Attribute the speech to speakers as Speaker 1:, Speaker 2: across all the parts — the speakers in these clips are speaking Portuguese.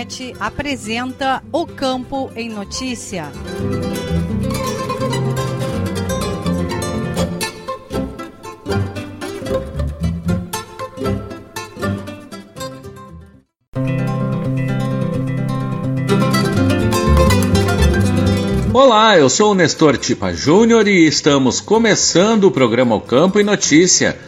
Speaker 1: Radiosul.net apresenta O Campo em Notícia.
Speaker 2: Olá, eu sou o Nestor Tipa Júnior e estamos começando o programa O Campo em Notícia.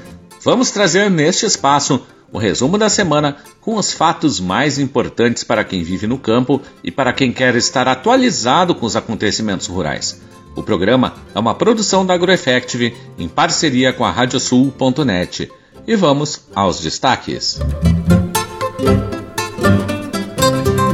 Speaker 2: Vamos trazer neste espaço o resumo da semana com os fatos mais importantes para quem vive no campo e para quem quer estar atualizado com os acontecimentos rurais. O programa é uma produção da AgroEffective em parceria com a Radiosul.net. E vamos aos destaques.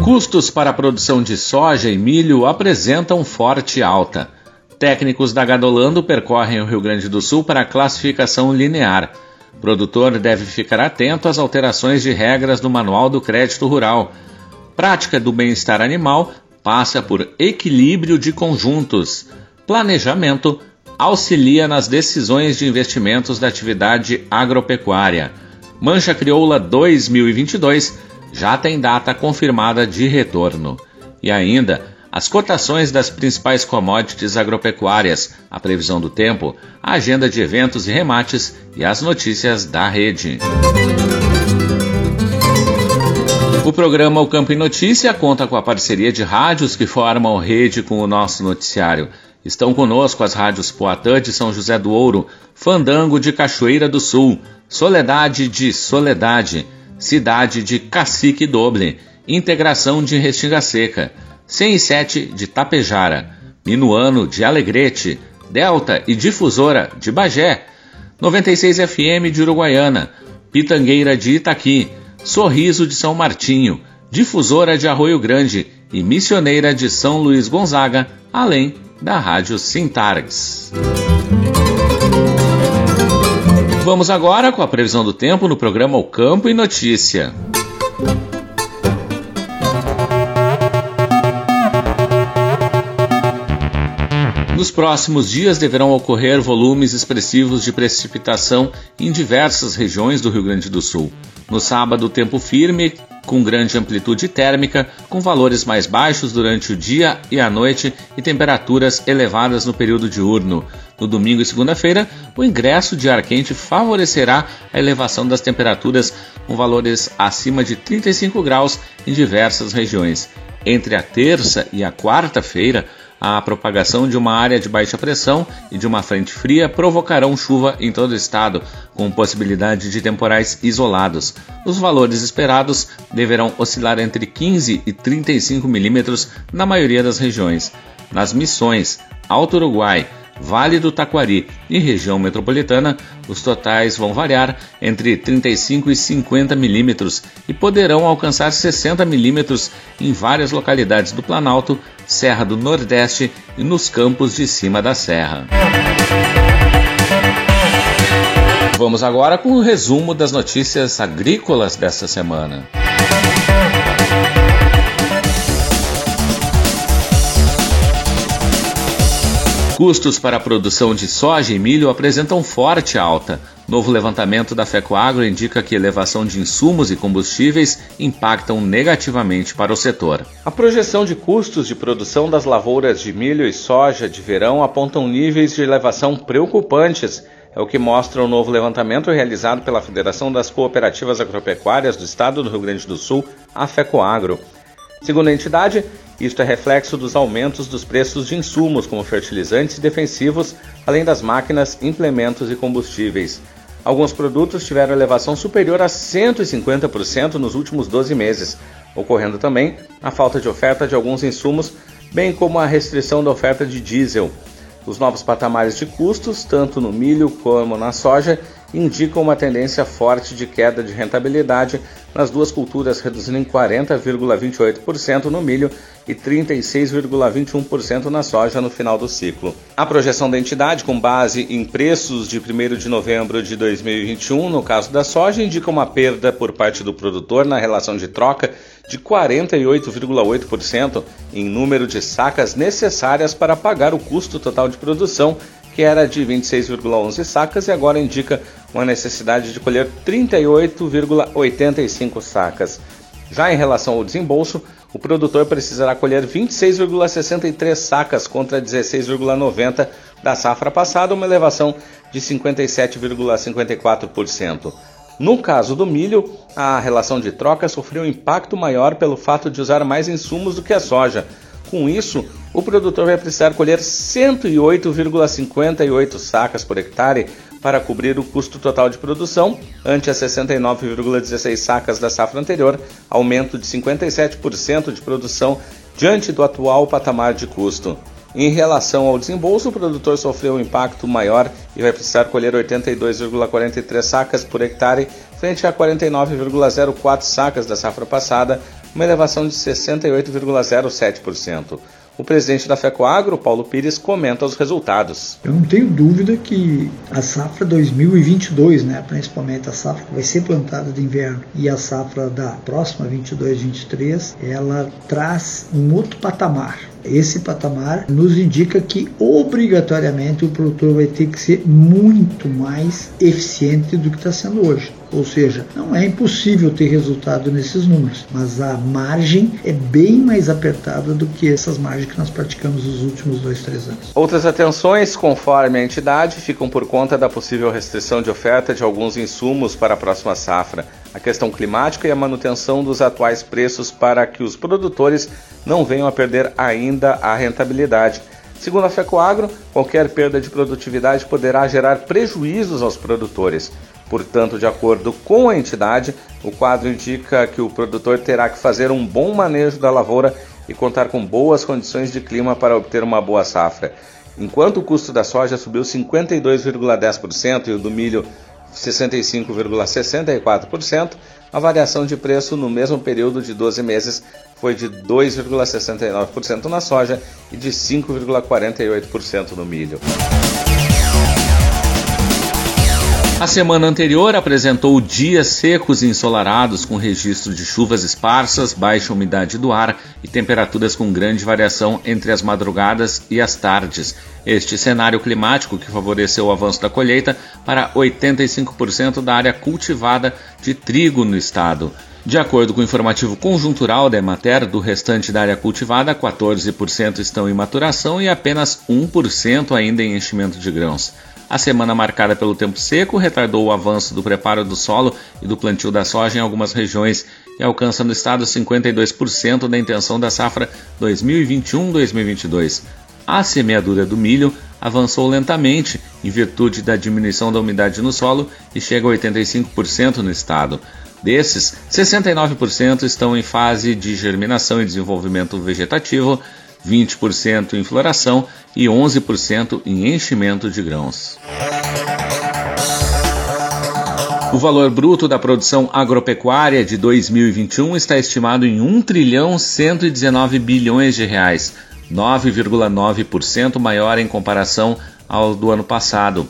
Speaker 2: Custos para a produção de soja e milho apresentam forte alta. Técnicos da Gadolando percorrem o Rio Grande do Sul para a classificação linear. O produtor deve ficar atento às alterações de regras do Manual do Crédito Rural. Prática do bem-estar animal passa por equilíbrio de conjuntos. Planejamento auxilia nas decisões de investimentos da atividade agropecuária. Mancha Crioula 2022 já tem data confirmada de retorno. E ainda, as cotações das principais commodities agropecuárias, a previsão do tempo, a agenda de eventos e remates e as notícias da rede. O programa O Campo em Notícia conta com a parceria de rádios que formam rede com o nosso noticiário. Estão conosco as rádios Poatã de São José do Ouro, Fandango de Cachoeira do Sul, Soledade de Soledade, Cidade de Cacique Doble, Integração de Restinga Seca, 107 de Tapejara, Minuano de Alegrete, Delta e Difusora de Bagé, 96 FM de Uruguaiana, Pitangueira de Itaqui, Sorriso de São Martinho, Difusora de Arroio Grande e Missioneira de São Luís Gonzaga, além da Rádio Sintargs. Vamos agora com a previsão do tempo no programa O Campo e Notícia. Nos próximos dias deverão ocorrer volumes expressivos de precipitação em diversas regiões do Rio Grande do Sul. No sábado, tempo firme, com grande amplitude térmica, com valores mais baixos durante o dia e a noite e temperaturas elevadas no período diurno. No domingo e segunda-feira, o ingresso de ar quente favorecerá a elevação das temperaturas com valores acima de 35 graus em diversas regiões. Entre a terça e a quarta-feira, a propagação de uma área de baixa pressão e de uma frente fria provocarão chuva em todo o estado, com possibilidade de temporais isolados. Os valores esperados deverão oscilar entre 15 e 35 milímetros na maioria das regiões. Nas missões Alto Uruguai, Vale do Taquari e região metropolitana, os totais vão variar entre 35 e 50 milímetros e poderão alcançar 60 milímetros em várias localidades do Planalto, Serra do Nordeste e nos campos de cima da serra. Vamos agora com o resumo das notícias agrícolas desta semana. Custos para a produção de soja e milho apresentam forte alta. Novo levantamento da FECOAGRO indica que elevação de insumos e combustíveis impactam negativamente para o setor. A projeção de custos de produção das lavouras de milho e soja de verão apontam níveis de elevação preocupantes. É o que mostra o novo levantamento realizado pela Federação das Cooperativas Agropecuárias do Estado do Rio Grande do Sul, a FECOAGRO. Segundo a entidade, isto é reflexo dos aumentos dos preços de insumos como fertilizantes e defensivos, além das máquinas, implementos e combustíveis. Alguns produtos tiveram elevação superior a 150% nos últimos 12 meses, ocorrendo também a falta de oferta de alguns insumos, bem como a restrição da oferta de diesel. Os novos patamares de custos, tanto no milho como na soja, indicam uma tendência forte de queda de rentabilidade nas duas culturas, reduzindo em 40,28% no milho e 36,21% na soja no final do ciclo. A projeção da entidade, com base em preços de 1 de novembro de 2021, no caso da soja, indica uma perda por parte do produtor na relação de troca de 48,8% em número de sacas necessárias para pagar o custo total de produção que era de 26,11 sacas e agora indica uma necessidade de colher 38,85 sacas. Já em relação ao desembolso, o produtor precisará colher 26,63 sacas contra 16,90 da safra passada, uma elevação de 57,54%. No caso do milho, a relação de troca sofreu um impacto maior pelo fato de usar mais insumos do que a soja. Com isso, o produtor vai precisar colher 108,58 sacas por hectare para cobrir o custo total de produção, ante as 69,16 sacas da safra anterior, aumento de 57% de produção diante do atual patamar de custo. Em relação ao desembolso, o produtor sofreu um impacto maior e vai precisar colher 82,43 sacas por hectare, frente a 49,04 sacas da safra passada, uma elevação de 68,07%. O presidente da FECOAGRO, Paulo Pires, comenta os resultados.
Speaker 3: Eu não tenho dúvida que a safra 2022, né, principalmente a safra que vai ser plantada de inverno e a safra da próxima 22-23, ela traz um outro patamar esse patamar nos indica que obrigatoriamente o produtor vai ter que ser muito mais eficiente do que está sendo hoje. Ou seja, não é impossível ter resultado nesses números, mas a margem é bem mais apertada do que essas margens que nós praticamos nos últimos dois, três anos.
Speaker 2: Outras atenções, conforme a entidade, ficam por conta da possível restrição de oferta de alguns insumos para a próxima safra, a questão climática e a manutenção dos atuais preços para que os produtores não venham a perder ainda a rentabilidade. Segundo a FECOAGRO, qualquer perda de produtividade poderá gerar prejuízos aos produtores. Portanto, de acordo com a entidade, o quadro indica que o produtor terá que fazer um bom manejo da lavoura e contar com boas condições de clima para obter uma boa safra. Enquanto o custo da soja subiu 52,10% e o do milho 65,64%, a variação de preço no mesmo período de 12 meses foi de 2,69% na soja e de 5,48% no milho. A semana anterior apresentou dias secos e ensolarados, com registro de chuvas esparsas, baixa umidade do ar e temperaturas com grande variação entre as madrugadas e as tardes. Este cenário climático que favoreceu o avanço da colheita para 85% da área cultivada de trigo no estado. De acordo com o informativo conjuntural da Emater, do restante da área cultivada, 14% estão em maturação e apenas 1% ainda em enchimento de grãos. A semana marcada pelo tempo seco retardou o avanço do preparo do solo e do plantio da soja em algumas regiões e alcança no estado 52% da intenção da safra 2021-2022. A semeadura do milho avançou lentamente em virtude da diminuição da umidade no solo e chega a 85% no estado. Desses, 69% estão em fase de germinação e desenvolvimento vegetativo, 20% em floração e 11% em enchimento de grãos. O valor bruto da produção agropecuária de 2021 está estimado em 1 trilhão 119 bilhões de reais, 9,9% maior em comparação ao do ano passado.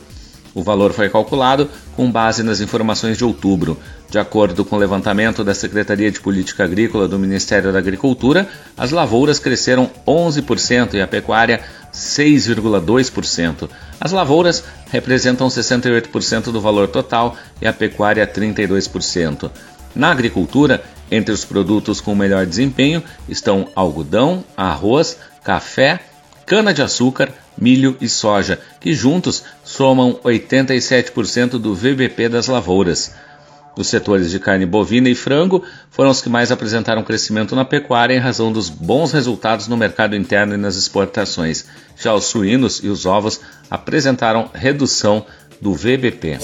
Speaker 2: O valor foi calculado com base nas informações de outubro. De acordo com o levantamento da Secretaria de Política Agrícola do Ministério da Agricultura, as lavouras cresceram 11% e a pecuária 6,2%. As lavouras representam 68% do valor total e a pecuária 32%. Na agricultura, entre os produtos com melhor desempenho estão algodão, arroz, café, cana-de-açúcar, milho e soja, que juntos somam 87% do VBP das lavouras. Os setores de carne bovina e frango foram os que mais apresentaram crescimento na pecuária em razão dos bons resultados no mercado interno e nas exportações. Já os suínos e os ovos apresentaram redução do VBP.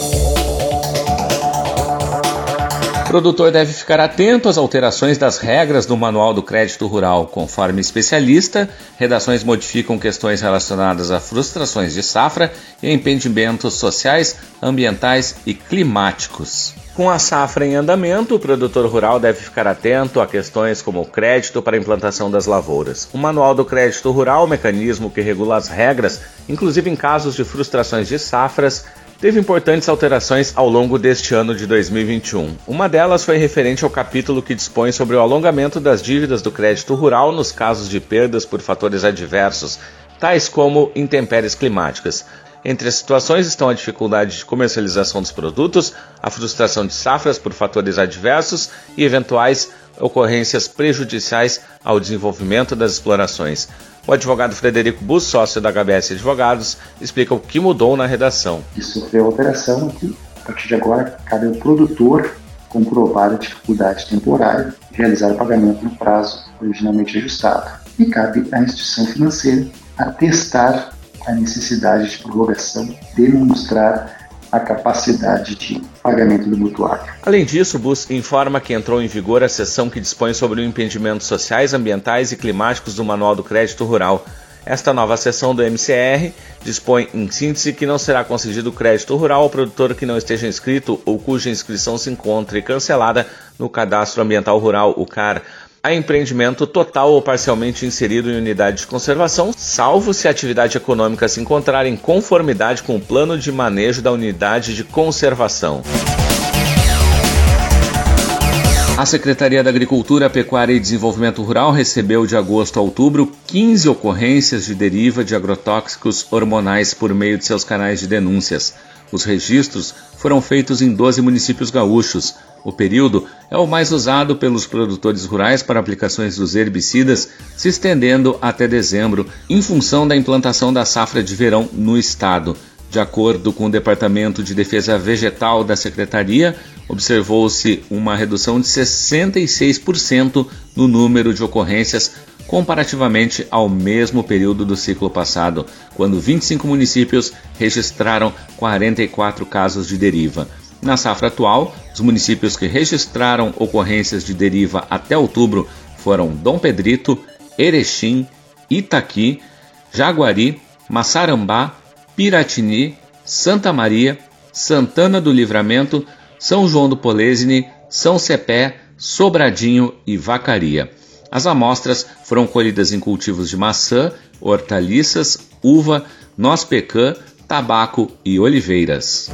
Speaker 2: Produtor deve ficar atento às alterações das regras do Manual do Crédito Rural. Conforme especialista, redações modificam questões relacionadas a frustrações de safra e impedimentos sociais, ambientais e climáticos. Com a safra em andamento, o produtor rural deve ficar atento a questões como o crédito para a implantação das lavouras. O Manual do Crédito Rural, mecanismo que regula as regras, inclusive em casos de frustrações de safras, teve importantes alterações ao longo deste ano de 2021. Uma delas foi referente ao capítulo que dispõe sobre o alongamento das dívidas do crédito rural nos casos de perdas por fatores adversos, tais como intempéries climáticas. Entre as situações estão a dificuldade de comercialização dos produtos, a frustração de safras por fatores adversos e eventuais ocorrências prejudiciais ao desenvolvimento das explorações. O advogado Frederico Bus, sócio da HBS Advogados, explica o que mudou na redação.
Speaker 4: Isso sofreu alteração que, a partir de agora, cabe ao produtor comprovar a dificuldade temporária de realizar o pagamento no prazo originalmente ajustado. E cabe à instituição financeira atestar a necessidade de prorrogação, demonstrar a capacidade de pagamento do mutuário.
Speaker 2: Além disso, o BUS informa que entrou em vigor a seção que dispõe sobre o impedimentos sociais, ambientais e climáticos do Manual do Crédito Rural. Esta nova seção do MCR dispõe, em síntese, que não será concedido crédito rural ao produtor que não esteja inscrito ou cuja inscrição se encontre cancelada no Cadastro Ambiental Rural, o CAR a empreendimento total ou parcialmente inserido em unidade de conservação, salvo se a atividade econômica se encontrar em conformidade com o plano de manejo da unidade de conservação. A Secretaria da Agricultura, Pecuária e Desenvolvimento Rural recebeu de agosto a outubro 15 ocorrências de deriva de agrotóxicos hormonais por meio de seus canais de denúncias. Os registros foram feitos em 12 municípios gaúchos. O período é o mais usado pelos produtores rurais para aplicações dos herbicidas, se estendendo até dezembro, em função da implantação da safra de verão no estado. De acordo com o Departamento de Defesa Vegetal da Secretaria, observou-se uma redução de 66% no número de ocorrências comparativamente ao mesmo período do ciclo passado, quando 25 municípios registraram 44 casos de deriva. Na safra atual, os municípios que registraram ocorrências de deriva até outubro foram Dom Pedrito, Erechim, Itaqui, Jaguari, Massarambá, Piratini, Santa Maria, Santana do Livramento, São João do Polesine, São Cepé, Sobradinho e Vacaria. As amostras foram colhidas em cultivos de maçã, hortaliças, uva, noz-pecan, tabaco e oliveiras.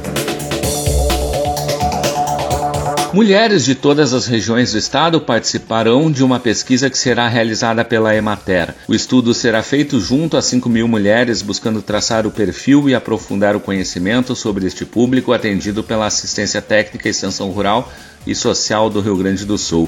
Speaker 2: Mulheres de todas as regiões do estado participarão de uma pesquisa que será realizada pela Emater. O estudo será feito junto a 5 mil mulheres, buscando traçar o perfil e aprofundar o conhecimento sobre este público atendido pela Assistência Técnica e Extensão Rural e Social do Rio Grande do Sul.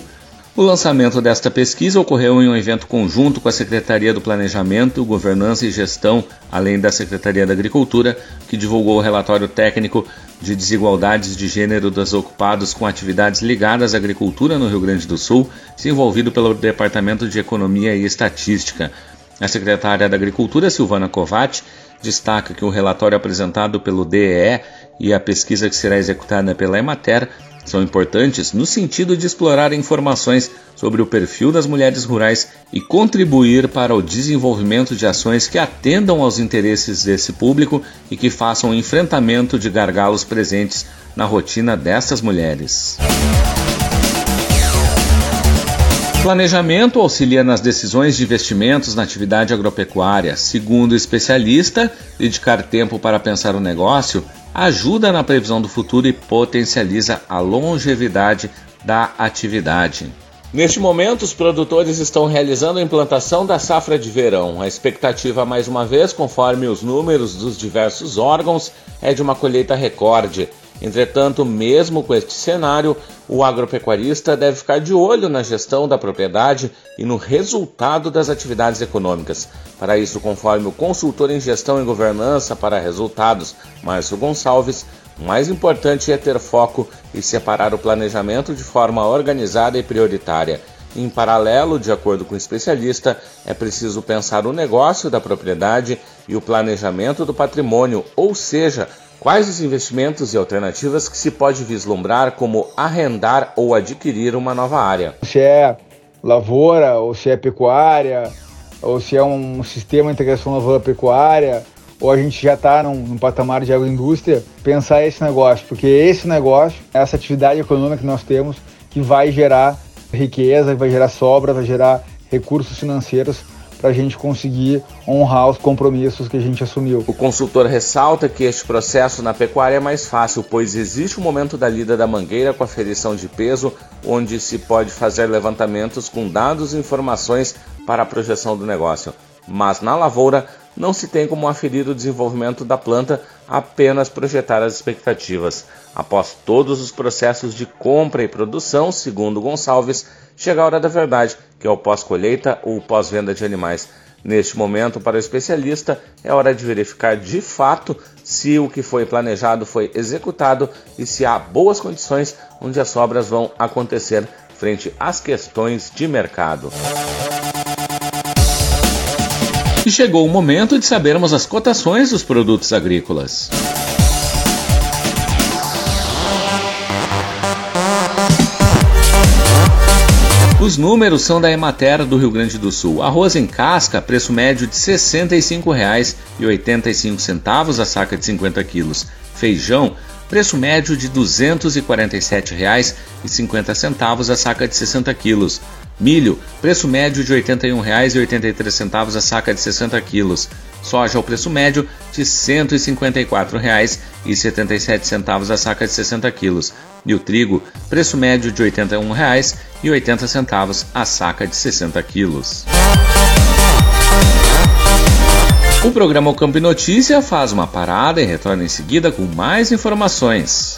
Speaker 2: O lançamento desta pesquisa ocorreu em um evento conjunto com a Secretaria do Planejamento, Governança e Gestão, além da Secretaria da Agricultura, que divulgou o relatório técnico de desigualdades de gênero dos ocupados com atividades ligadas à agricultura no Rio Grande do Sul, desenvolvido pelo Departamento de Economia e Estatística. A secretária da Agricultura, Silvana Covatti, destaca que o relatório apresentado pelo DEE e a pesquisa que será executada pela Emater são importantes no sentido de explorar informações sobre o perfil das mulheres rurais e contribuir para o desenvolvimento de ações que atendam aos interesses desse público e que façam o enfrentamento de gargalos presentes na rotina dessas mulheres. Planejamento auxilia nas decisões de investimentos na atividade agropecuária. Segundo o especialista, dedicar tempo para pensar o negócio ajuda na previsão do futuro e potencializa a longevidade da atividade. Neste momento, os produtores estão realizando a implantação da safra de verão. A expectativa, mais uma vez, conforme os números dos diversos órgãos, é de uma colheita recorde. Entretanto, mesmo com este cenário, o agropecuarista deve ficar de olho na gestão da propriedade e no resultado das atividades econômicas. Para isso, conforme o consultor em gestão e governança para resultados, Márcio Gonçalves, o mais importante é ter foco e separar o planejamento de forma organizada e prioritária. Em paralelo, de acordo com o especialista, é preciso pensar o negócio da propriedade e o planejamento do patrimônio, ou seja, quais os investimentos e alternativas que se pode vislumbrar como arrendar ou adquirir uma nova área.
Speaker 5: Se é lavoura, ou se é pecuária, ou se é um sistema de integração lavoura-pecuária, ou a gente já está num, num, patamar de agroindústria, pensar esse negócio, porque esse negócio, essa atividade econômica que nós temos, que vai gerar riqueza, vai gerar sobra, vai gerar recursos financeiros para a gente conseguir honrar os compromissos que a gente assumiu.
Speaker 2: O consultor ressalta que este processo na pecuária é mais fácil, pois existe o momento da lida da mangueira com aferição de peso, onde se pode fazer levantamentos com dados e informações para a projeção do negócio. Mas na lavoura, não se tem como aferir o desenvolvimento da planta, apenas projetar as expectativas. Após todos os processos de compra e produção, segundo Gonçalves, chega a hora da verdade, que é o pós-colheita ou pós-venda de animais. Neste momento, para o especialista, é hora de verificar de fato se o que foi planejado foi executado e se há boas condições onde as obras vão acontecer frente às questões de mercado. E chegou o momento de sabermos as cotações dos produtos agrícolas. Os números são da Emater do Rio Grande do Sul. Arroz em casca, preço médio de R$ 65,85 a saca de 50 quilos. Feijão, preço médio de R$ 247,50 a saca de 60 quilos. Milho, preço médio de R$ 81,83 a saca de 60 quilos. Soja, o preço médio de R$ 154,77 a saca de 60 quilos. E o trigo, preço médio de R$ 81,80 a saca de 60 quilos. O programa O Campo e Notícia faz uma parada e retorna em seguida com mais informações.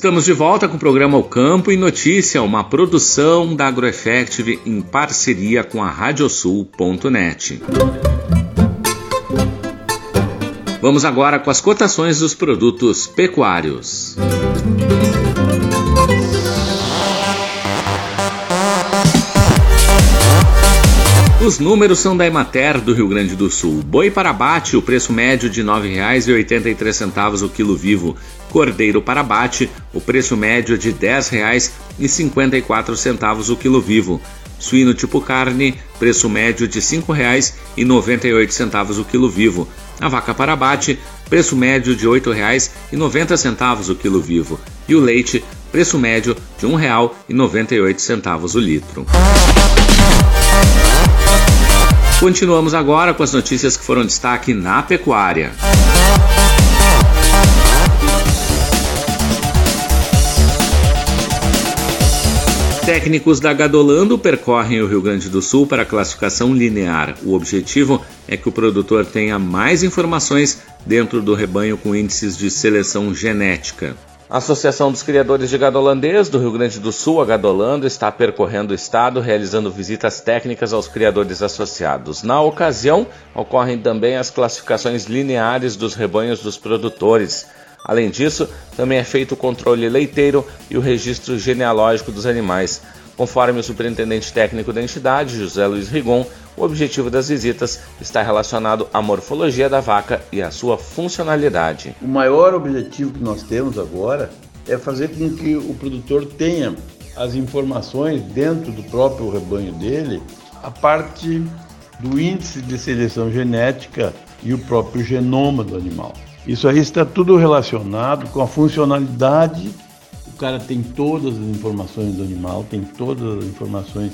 Speaker 2: Estamos de volta com o programa O Campo e Notícia, uma produção da AgroEffective em parceria com a Radiosul.net. Vamos agora com as cotações dos produtos pecuários. Os números são da Emater do Rio Grande do Sul. Boi para abate, o preço médio de R$ 9,83 o quilo vivo. Cordeiro para abate, o preço médio de R$ 10,54 o quilo vivo. Suíno tipo carne, preço médio de R$ 5,98 o quilo vivo. A vaca para abate, preço médio de R$ 8,90 o quilo vivo. E o leite, preço médio de R$ 1,98 o litro. Continuamos agora com as notícias que foram destaque na pecuária. Técnicos da Gadolando percorrem o Rio Grande do Sul para a classificação linear. O objetivo é que o produtor tenha mais informações dentro do rebanho com índices de seleção genética. A Associação dos Criadores de Gado Holandês do Rio Grande do Sul, a Gadolando, está percorrendo o estado realizando visitas técnicas aos criadores associados. Na ocasião, ocorrem também as classificações lineares dos rebanhos dos produtores. Além disso, também é feito o controle leiteiro e o registro genealógico dos animais. Conforme o superintendente técnico da entidade, José Luiz Rigon, o objetivo das visitas está relacionado à morfologia da vaca e à sua funcionalidade.
Speaker 6: O maior objetivo que nós temos agora é fazer com que o produtor tenha as informações dentro do próprio rebanho dele, a parte do índice de seleção genética e o próprio genoma do animal. Isso aí está tudo relacionado com a funcionalidade. Cara tem todas as informações do animal, tem todas as informações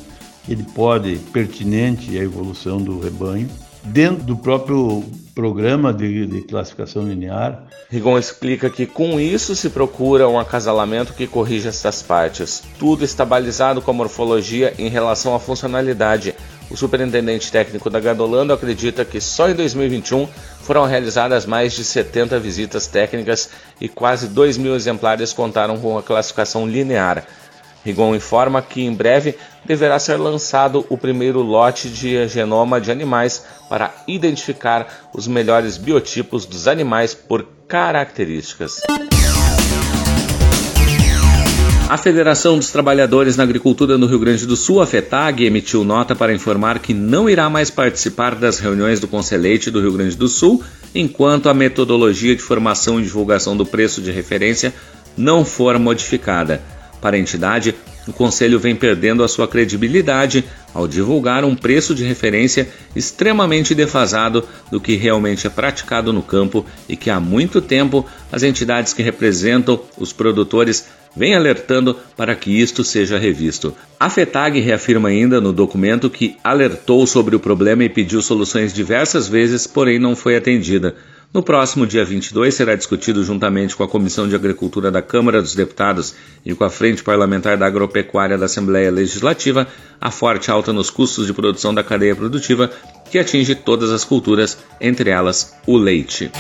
Speaker 6: ele pode pertinente à evolução do rebanho dentro do próprio programa de, de, classificação linear.
Speaker 2: Rigon explica que com isso se procura um acasalamento que corrija essas partes. Tudo está balizado com a morfologia em relação à funcionalidade. O superintendente técnico da Gadolando acredita que só em 2021 foram realizadas mais de 70 visitas técnicas e quase 2 mil exemplares contaram com a classificação linear. Rigon informa que em breve deverá ser lançado o primeiro lote de genoma de animais para identificar os melhores biotipos dos animais por características. A Federação dos Trabalhadores na Agricultura no Rio Grande do Sul, a FETAG, emitiu nota para informar que não irá mais participar das reuniões do Conselheite do Rio Grande do Sul enquanto a metodologia de formação e divulgação do preço de referência não for modificada. Para a entidade, o Conselho vem perdendo a sua credibilidade ao divulgar um preço de referência extremamente defasado do que realmente é praticado no campo e que há muito tempo as entidades que representam os produtores vêm alertando para que isto seja revisto. A FETAG reafirma ainda no documento que alertou sobre o problema e pediu soluções diversas vezes, porém não foi atendida. No próximo dia 22 será discutido juntamente com a Comissão de Agricultura da Câmara dos Deputados e com a Frente Parlamentar da Agropecuária da Assembleia Legislativa a forte alta nos custos de produção da cadeia produtiva que atinge todas as culturas, entre elas o leite.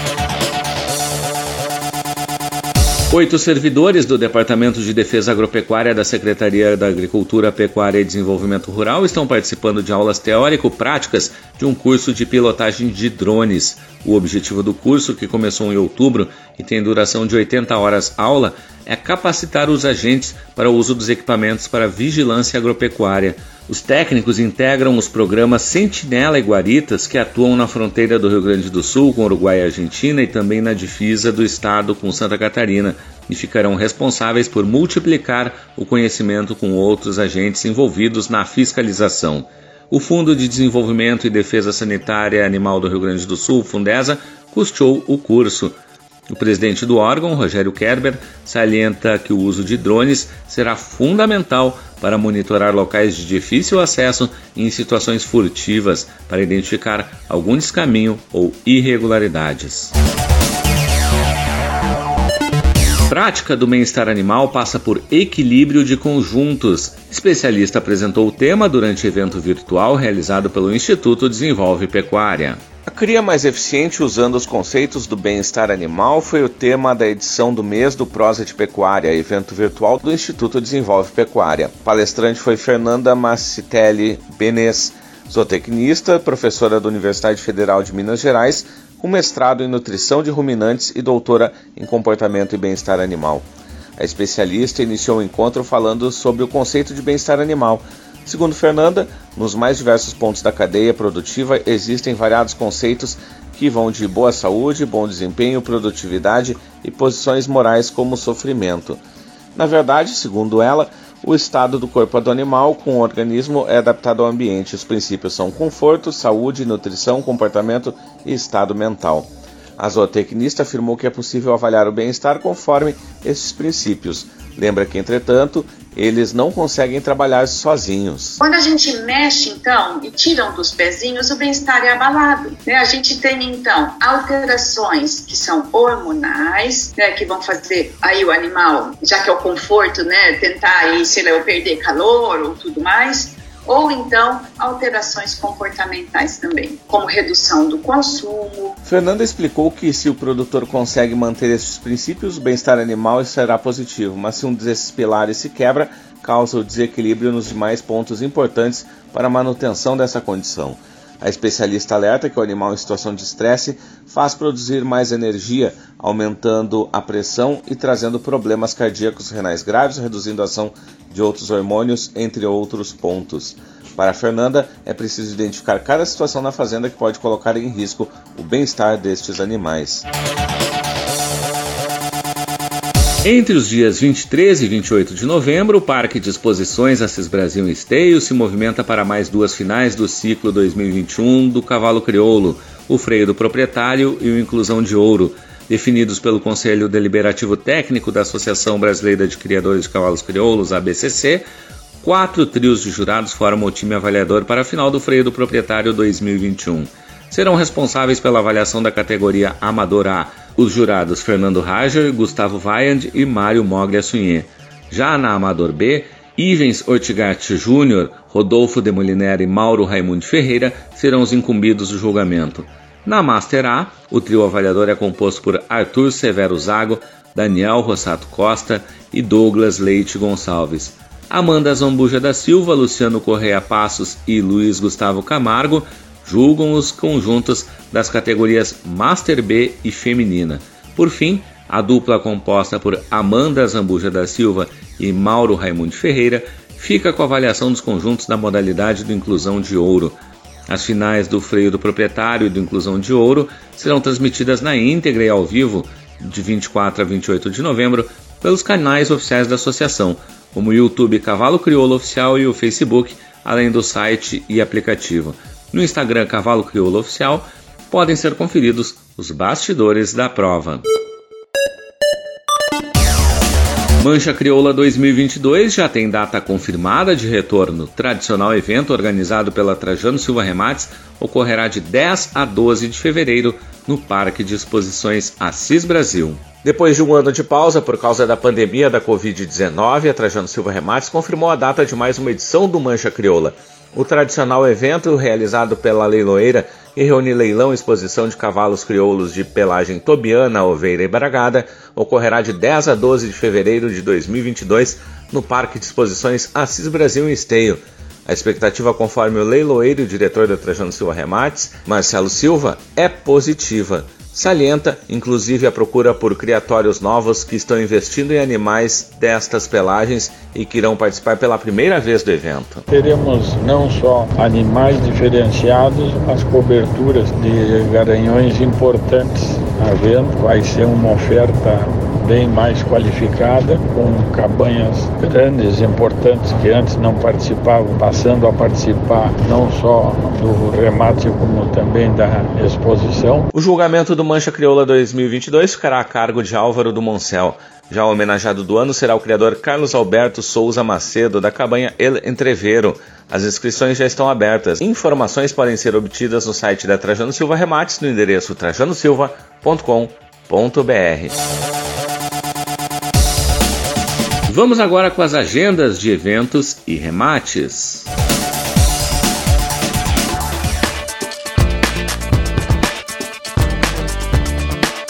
Speaker 2: Oito servidores do Departamento de Defesa Agropecuária da Secretaria da Agricultura, Pecuária e Desenvolvimento Rural estão participando de aulas teórico-práticas de um curso de pilotagem de drones. O objetivo do curso, que começou em outubro e tem duração de 80 horas aula, é capacitar os agentes para o uso dos equipamentos para vigilância agropecuária. Os técnicos integram os programas Sentinela e Guaritas, que atuam na fronteira do Rio Grande do Sul com Uruguai e Argentina e também na divisa do estado com Santa Catarina, e ficarão responsáveis por multiplicar o conhecimento com outros agentes envolvidos na fiscalização. O Fundo de Desenvolvimento e Defesa Sanitária Animal do Rio Grande do Sul, Fundesa, custeou o curso. O presidente do órgão, Rogério Kerber, salienta que o uso de drones será fundamental para monitorar locais de difícil acesso em situações furtivas para identificar algum descaminho ou irregularidades. Prática do bem-estar animal passa por equilíbrio de conjuntos. Especialista apresentou o tema durante evento virtual realizado pelo Instituto Desenvolve Pecuária. A cria mais eficiente usando os conceitos do bem-estar animal foi o tema da edição do mês do Prosa de Pecuária, evento virtual do Instituto Desenvolve Pecuária. Palestrante foi Fernanda Massitelli Benes, zootecnista, professora da Universidade Federal de Minas Gerais, com mestrado em nutrição de ruminantes e doutora em comportamento e bem-estar animal. A especialista iniciou o encontro falando sobre o conceito de bem-estar animal, Segundo Fernanda, nos mais diversos pontos da cadeia produtiva existem variados conceitos que vão de boa saúde, bom desempenho, produtividade e posições morais como sofrimento. Na verdade, segundo ela, o estado do corpo do animal com o organismo é adaptado ao ambiente. Os princípios são conforto, saúde, nutrição, comportamento e estado mental. A zootecnista afirmou que é possível avaliar o bem-estar conforme esses princípios. Lembra que, entretanto, eles não conseguem trabalhar sozinhos.
Speaker 7: Quando a gente mexe, então, e tiram dos pezinhos, o bem-estar é abalado. Né? A gente tem, então, alterações que são hormonais, né, que vão fazer aí o animal, já que é o conforto, né, tentar aí, sei lá, perder calor ou tudo mais, ou então alterações comportamentais também, como redução do consumo.
Speaker 2: Fernanda explicou que se o produtor consegue manter esses princípios, o bem-estar animal será positivo, mas se um desses pilares se quebra, causa o desequilíbrio nos demais pontos importantes para a manutenção dessa condição. A especialista alerta que o animal em situação de estresse faz produzir mais energia, aumentando a pressão e trazendo problemas cardíacos renais graves, reduzindo a ação de outros hormônios, entre outros pontos. Para Fernanda, é preciso identificar cada situação na fazenda que pode colocar em risco o bem-estar destes animais. Entre os dias 23 e 28 de novembro, o Parque de Exposições Assis Brasil Esteio se movimenta para mais duas finais do ciclo 2021 do Cavalo Crioulo, o Freio do Proprietário e o Inclusão de Ouro, definidos pelo Conselho Deliberativo Técnico da Associação Brasileira de Criadores de Cavalos Crioulos, ABCC. Quatro trios de jurados formam o time avaliador para a final do Freio do Proprietário 2021. Serão responsáveis pela avaliação da categoria Amador A os jurados Fernando Rager, Gustavo Vaiand e Mário Moglia Sunhê. Já na Amador B, Ivens Ortigatti Júnior, Rodolfo de Molinera e Mauro Raimundo Ferreira serão os incumbidos do julgamento. Na Master A, o trio avaliador é composto por Arthur Severo Zago, Daniel Rossato Costa e Douglas Leite Gonçalves. Amanda Zambuja da Silva, Luciano Correia Passos e Luiz Gustavo Camargo julgam os conjuntos das categorias Master B e Feminina. Por fim, a dupla composta por Amanda Zambuja da Silva e Mauro Raimundo Ferreira fica com a avaliação dos conjuntos da modalidade do Inclusão de Ouro. As finais do Freio do Proprietário e do Inclusão de Ouro serão transmitidas na íntegra e ao vivo de 24 a 28 de novembro pelos canais oficiais da associação, como o YouTube Cavalo Crioulo Oficial e o Facebook, além do site e aplicativo. No Instagram Cavalo Crioulo Oficial podem ser conferidos os bastidores da prova. Mancha Crioula 2022 já tem data confirmada de retorno. Tradicional evento organizado pela Trajano Silva Remates ocorrerá de 10 a 12 de fevereiro no Parque de Exposições Assis Brasil. Depois de um ano de pausa por causa da pandemia da Covid-19, a Trajano Silva Remates confirmou a data de mais uma edição do Mancha Crioula. O tradicional evento, realizado pela leiloeira, e reúne leilão e exposição de cavalos crioulos de pelagem tobiana, oveira e bragada, ocorrerá de 10 a 12 de fevereiro de 2022 no Parque de Exposições Assis Brasil em Esteio. A expectativa, conforme o leiloeiro e diretor da Trajano Silva Remates, Marcelo Silva, é positiva. Salienta, inclusive, a procura por criatórios novos que estão investindo em animais destas pelagens e que irão participar pela primeira vez do evento.
Speaker 8: Teremos não só animais diferenciados, mas coberturas de garanhões importantes havendo. Vai ser uma oferta bem mais qualificada, com cabanhas grandes, importantes, que antes não participavam, passando a participar não só do remate, como também da exposição.
Speaker 2: O julgamento do Mancha Crioula 2022 ficará a cargo de Álvaro do Moncel. Já o homenageado do ano será o criador Carlos Alberto Souza Macedo, da cabanha El Entreveiro. As inscrições já estão abertas. Informações podem ser obtidas no site da Trajano Silva Remates no endereço trajanosilva.com.br. Vamos agora com as agendas de eventos e remates.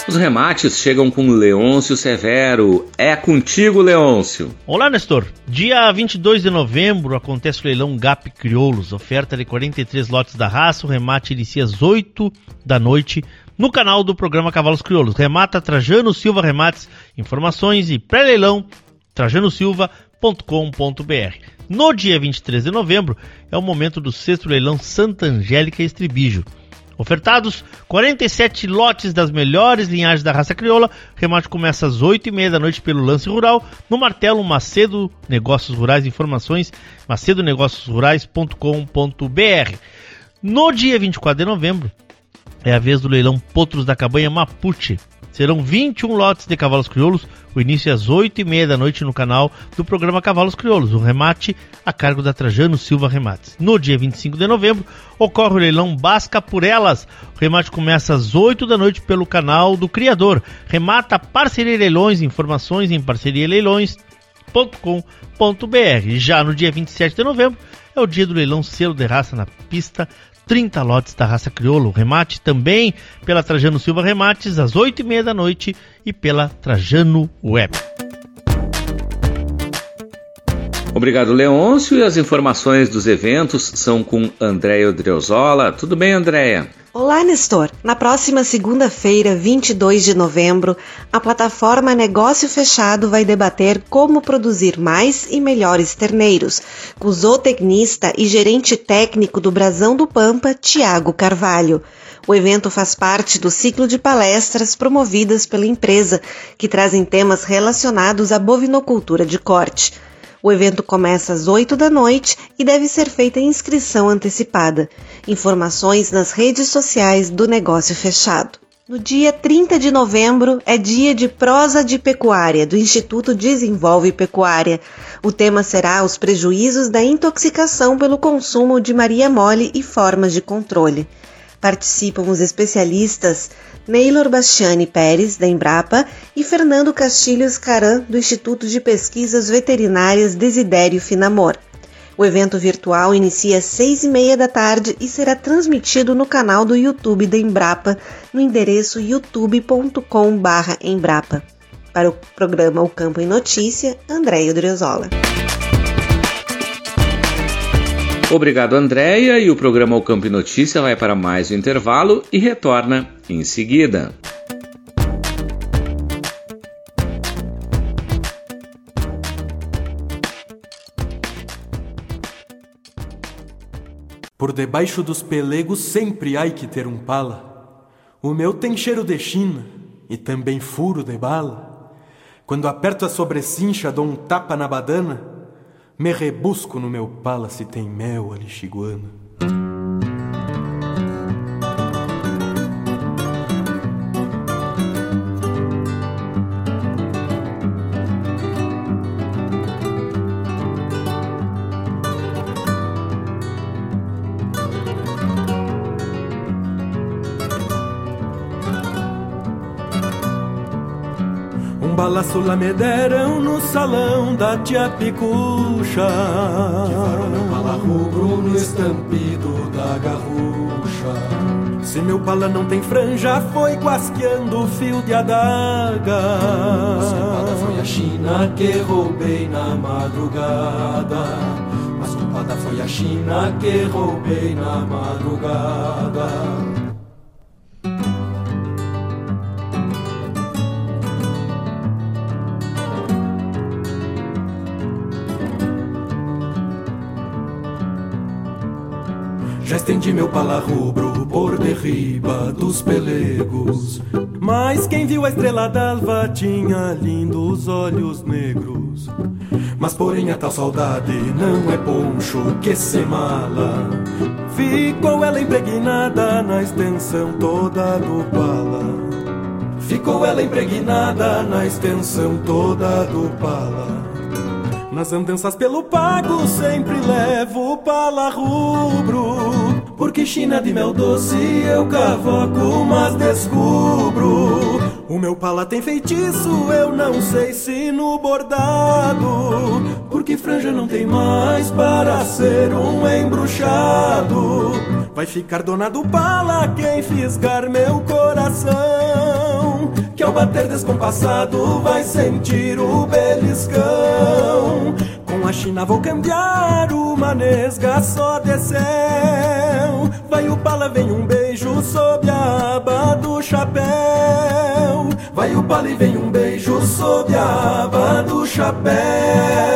Speaker 2: Os remates chegam com Leôncio Severo. É contigo, Leôncio.
Speaker 9: Olá, Nestor. Dia 22 de novembro acontece o leilão GAP Crioulos. Oferta de 43 lotes da raça. O remate inicia às 8 da noite no canal do programa Cavalos Crioulos. Remata Trajano Silva Remates. Informações e pré-leilão trajanosilva.com.br. No dia 23 de novembro é o momento do sexto leilão Santa Angélica Estribijo. Ofertados 47 lotes das melhores linhagens da raça crioula. O remate começa às 8h30 da noite pelo Lance Rural, no Martelo Macedo Negócios Rurais. Informações macedonegóciosrurais.com.br. No dia 24 de novembro, é a vez do leilão Potros da Cabanha Mapuche. Serão 21 lotes de cavalos crioulos, o início é às 8h30 da noite no canal do programa Cavalos Crioulos, o remate a cargo da Trajano Silva Remates. No dia 25 de novembro, ocorre o leilão Basca por Elas. O remate começa às 8 da noite pelo canal do Criador. Remata Parceria Leilões, informações em parcerialeilões.com.br. Já no dia 27 de novembro, é o dia do leilão Selo de Raça na pista 30 lotes da raça crioulo. Remate também pela Trajano Silva Remates às 8h30 da noite e pela Trajano Web.
Speaker 2: Obrigado, Leôncio. E as informações dos eventos são com Andréia Dreuzola. Tudo bem, Andréia?
Speaker 10: Olá, Nestor. Na próxima segunda-feira, 22 de novembro, a plataforma Negócio Fechado vai debater como produzir mais e melhores terneiros, com o zootecnista e gerente técnico do Brasão do Pampa, Tiago Carvalho. O evento faz parte do ciclo de palestras promovidas pela empresa, que trazem temas relacionados à bovinocultura de corte. O evento começa às 8 da noite e deve ser feita inscrição antecipada. Informações nas redes sociais do Negócio Fechado. No dia 30 de novembro é dia de prosa de pecuária do Instituto Desenvolve Pecuária. O tema será os prejuízos da intoxicação pelo consumo de Maria Mole e formas de controle. Participam os especialistas Neylor Bastiani Pérez, da Embrapa, e Fernando Castilhos Caran, do Instituto de Pesquisas Veterinárias Desidério Finamor. O evento virtual inicia às seis e meia da tarde e será transmitido no canal do YouTube da Embrapa, no endereço youtube.com/embrapa. Para o programa O Campo em Notícia, Andréia Driozola.
Speaker 2: Obrigado, Andréia. E o programa O Campo e Notícia vai para mais um intervalo e retorna em seguida.
Speaker 11: Por debaixo dos pelegos sempre há que ter um pala. O meu tem cheiro de china e também furo de bala. Quando aperto a sobrecincha, dou um tapa na badana me rebusco no meu se tem mel alixiguana. Me deram no salão da tia Picucha. Que farol meu pala rubro no estampido da garrucha. Se meu pala não tem franja, foi guasqueando o fio de adaga. Mas foi a China que roubei na madrugada. Mas culpada foi a China que roubei na madrugada. Estendi meu pala rubro por derriba dos pelegos. Mas quem viu a estrela d'alva tinha lindos olhos negros. Mas porém a tal saudade não é poncho que se mala. Ficou ela impregnada na extensão toda do pala. Ficou ela impregnada na extensão toda do pala. Nas andanças pelo pago sempre levo pala rubro Porque China de mel doce eu cavoco, mas descubro. O meu pala tem feitiço, eu não sei se no bordado. Porque franja não tem mais para ser um embruxado. Vai ficar dona do pala quem fisgar meu coração. Que ao bater descompassado vai sentir o beliscão. Com a China vou cambiar uma nesga só Vai o pala, vem um beijo sob a aba do chapéu. Vai o pala e vem um beijo sob a aba do chapéu.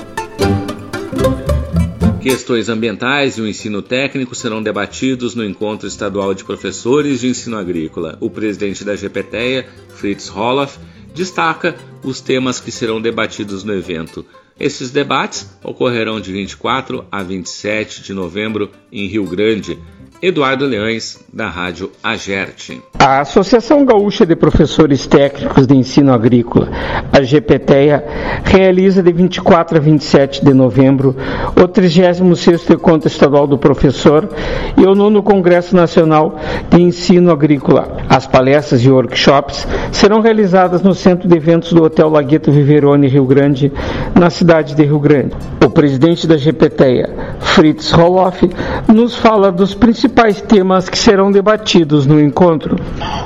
Speaker 2: Questões ambientais e o ensino técnico serão debatidos no Encontro Estadual de Professores de Ensino Agrícola. O presidente da GPTEA, Fritz Roloff, destaca os temas que serão debatidos no evento. Esses debates ocorrerão de 24 a 27 de novembro em Rio Grande. Eduardo Leões, da Rádio Agerte.
Speaker 12: A Associação Gaúcha de Professores Técnicos de Ensino Agrícola, a GPTEA, realiza de 24 a 27 de novembro o 36º Encontro Estadual do Professor e o 9 Congresso Nacional de Ensino Agrícola. As palestras e workshops serão realizadas no Centro de Eventos do Hotel Lagueto Viverone, Rio Grande, na cidade de Rio Grande. O presidente da GPTEA, Fritz Roloff, nos fala dos principais temas que serão debatidos no encontro.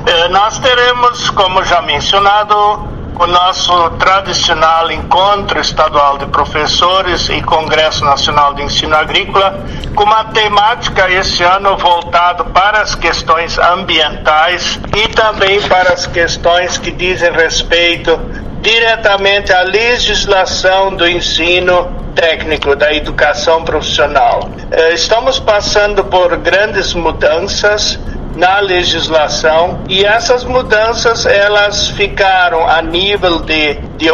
Speaker 13: Eh, nós teremos, como já mencionado, o nosso tradicional encontro estadual de professores e Congresso Nacional de Ensino Agrícola, com uma temática esse ano voltado para as questões ambientais e também para as questões que dizem respeito diretamente à legislação do ensino técnico da educação profissional. Eh, estamos passando por grandes mudanças na legislação e essas mudanças elas ficaram a nível de, de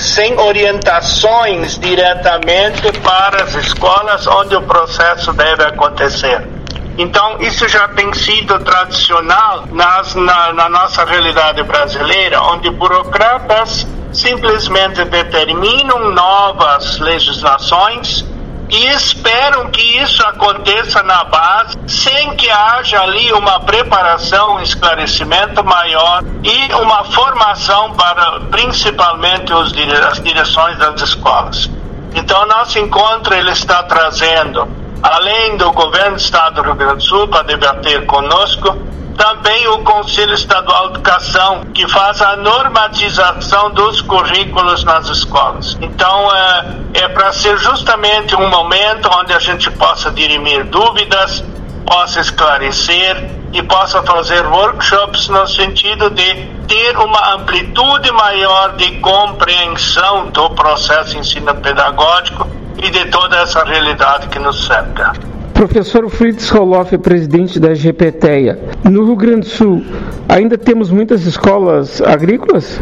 Speaker 13: sem orientações diretamente para as escolas onde o processo deve acontecer. Então, isso já tem sido tradicional nas, na, na nossa realidade brasileira, onde burocratas simplesmente determinam novas legislações e esperam que isso aconteça na base sem que haja ali uma preparação, um esclarecimento maior e uma formação para principalmente os, as direções das escolas. Então, nosso encontro ele está trazendo, além do governo do Estado do Rio Grande do Sul para debater conosco, também o Conselho Estadual de Educação, que faz a normatização dos currículos nas escolas. Então, é, é para ser justamente um momento onde a gente possa dirimir dúvidas, possa esclarecer e possa fazer workshops no sentido de ter uma amplitude maior de compreensão do processo ensino pedagógico e de toda essa realidade que nos cerca.
Speaker 12: Professor Fritz Roloff, presidente da GPTEA. No Rio Grande do Sul, ainda temos muitas escolas agrícolas?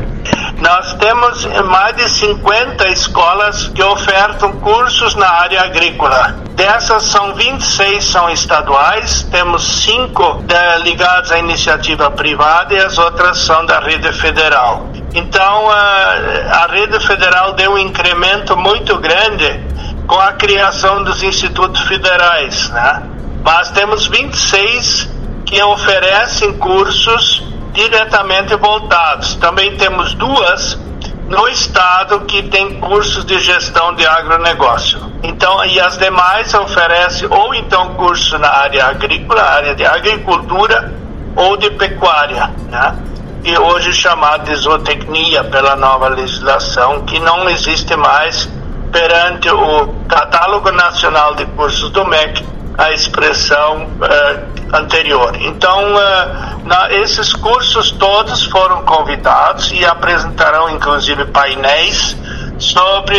Speaker 13: Nós temos mais de 50 escolas que ofertam cursos na área agrícola. Dessas são 26 são estaduais, temos cinco eh, ligadas à iniciativa privada e as outras são da rede federal. Então eh, a rede federal deu um incremento muito grande com a criação dos institutos federais, né? Mas temos 26 que oferecem cursos diretamente voltados. Também temos duas no estado que tem cursos de gestão de agronegócio. Então, e as demais oferecem ou então curso na área agrícola, área de agricultura ou de pecuária, né? E hoje chamado de zootecnia pela nova legislação, que não existe mais perante o Catálogo Nacional de Cursos do MEC a expressão uh, anterior. Então, uh, na, esses cursos todos foram convidados e apresentarão inclusive painéis sobre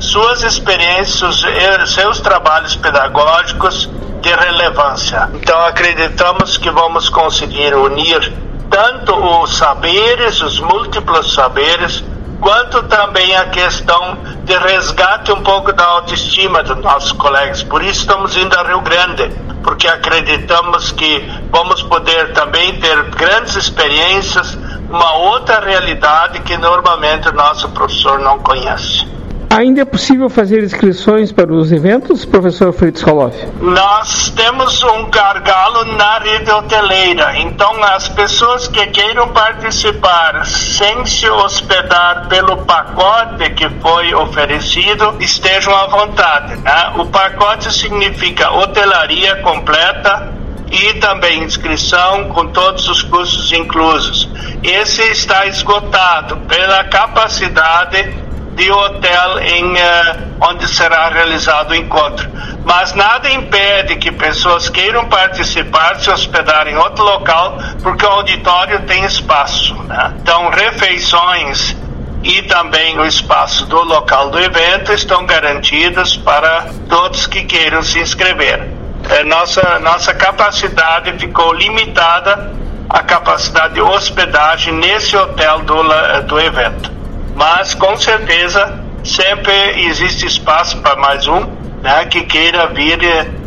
Speaker 13: suas experiências, seus trabalhos pedagógicos de relevância. Então, acreditamos que vamos conseguir unir tanto os saberes, os múltiplos saberes, quanto também a questão de resgate um pouco da autoestima dos nossos colegas. Por isso estamos indo a Rio Grande, porque acreditamos que vamos poder também ter grandes experiências, uma outra realidade que normalmente o nosso professor não conhece.
Speaker 12: Ainda é possível fazer inscrições para os eventos, professor Fritz Roloff?
Speaker 13: Nós temos um gargalo na rede hoteleira, então as pessoas que queiram participar sem se hospedar pelo pacote que foi oferecido estejam à vontade. Né? O pacote significa hotelaria completa, e também inscrição com todos os custos inclusos. Esse está esgotado pela capacidade de hotel em uh, onde será realizado o encontro. Mas nada impede que pessoas queiram participar, se hospedar em outro local, porque o auditório tem espaço. Né? Então, refeições e também o espaço do local do evento estão garantidos para todos que queiram se inscrever. É, nossa, nossa capacidade ficou limitada à capacidade de hospedagem nesse hotel do, do evento mas com certeza sempre existe espaço para mais um né, que queira vir